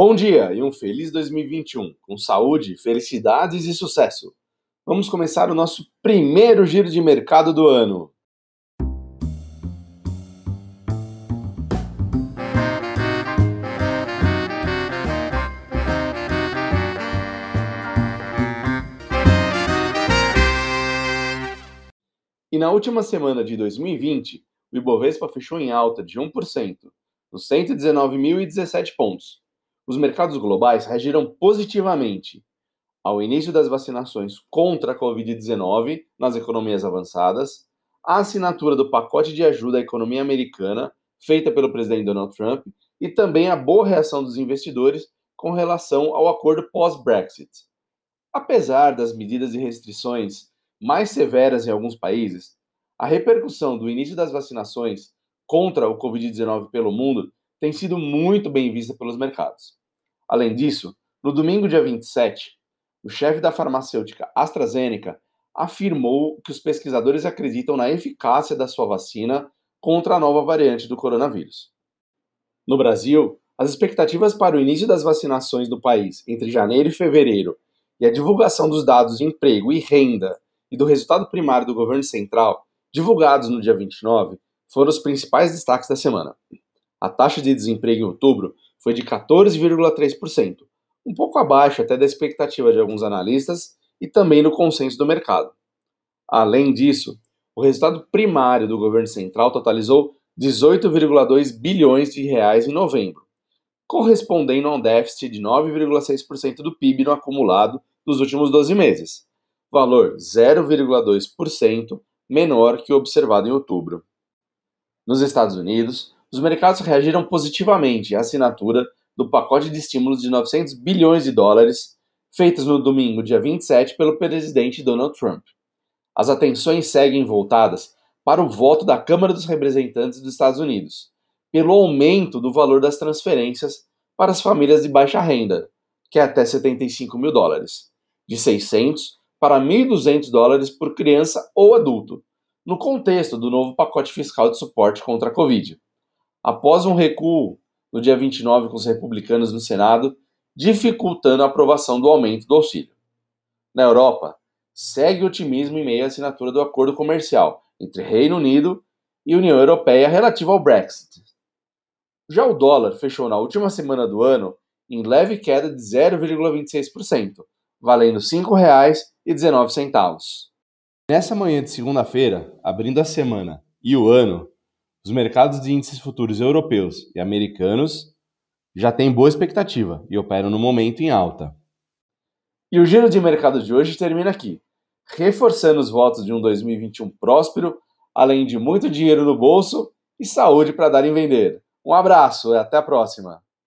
Bom dia e um feliz 2021, com saúde, felicidades e sucesso. Vamos começar o nosso primeiro giro de mercado do ano. E na última semana de 2020, o Ibovespa fechou em alta de 1%, nos 119.017 pontos os mercados globais reagiram positivamente ao início das vacinações contra a Covid-19 nas economias avançadas, à assinatura do pacote de ajuda à economia americana, feita pelo presidente Donald Trump, e também a boa reação dos investidores com relação ao acordo pós-Brexit. Apesar das medidas e restrições mais severas em alguns países, a repercussão do início das vacinações contra o Covid-19 pelo mundo tem sido muito bem vista pelos mercados. Além disso, no domingo, dia 27, o chefe da farmacêutica AstraZeneca afirmou que os pesquisadores acreditam na eficácia da sua vacina contra a nova variante do coronavírus. No Brasil, as expectativas para o início das vacinações do país entre janeiro e fevereiro e a divulgação dos dados de emprego e renda e do resultado primário do governo central, divulgados no dia 29, foram os principais destaques da semana. A taxa de desemprego em outubro foi de 14,3%, um pouco abaixo até da expectativa de alguns analistas e também no consenso do mercado. Além disso, o resultado primário do governo central totalizou 18,2 bilhões de reais em novembro, correspondendo a um déficit de 9,6% do PIB no acumulado dos últimos 12 meses, valor 0,2% menor que o observado em outubro. Nos Estados Unidos, os mercados reagiram positivamente à assinatura do pacote de estímulos de 900 bilhões de dólares, feitos no domingo, dia 27, pelo presidente Donald Trump. As atenções seguem voltadas para o voto da Câmara dos Representantes dos Estados Unidos, pelo aumento do valor das transferências para as famílias de baixa renda, que é até 75 mil dólares, de 600 para 1.200 dólares por criança ou adulto, no contexto do novo pacote fiscal de suporte contra a Covid após um recuo no dia 29 com os republicanos no Senado, dificultando a aprovação do aumento do auxílio. Na Europa, segue otimismo em meio à assinatura do acordo comercial entre Reino Unido e União Europeia relativo ao Brexit. Já o dólar fechou na última semana do ano em leve queda de 0,26%, valendo R$ 5,19. Nessa manhã de segunda-feira, abrindo a semana e o ano, os mercados de índices futuros europeus e americanos já têm boa expectativa e operam no momento em alta. E o giro de mercado de hoje termina aqui, reforçando os votos de um 2021 próspero, além de muito dinheiro no bolso e saúde para dar em vender. Um abraço e até a próxima!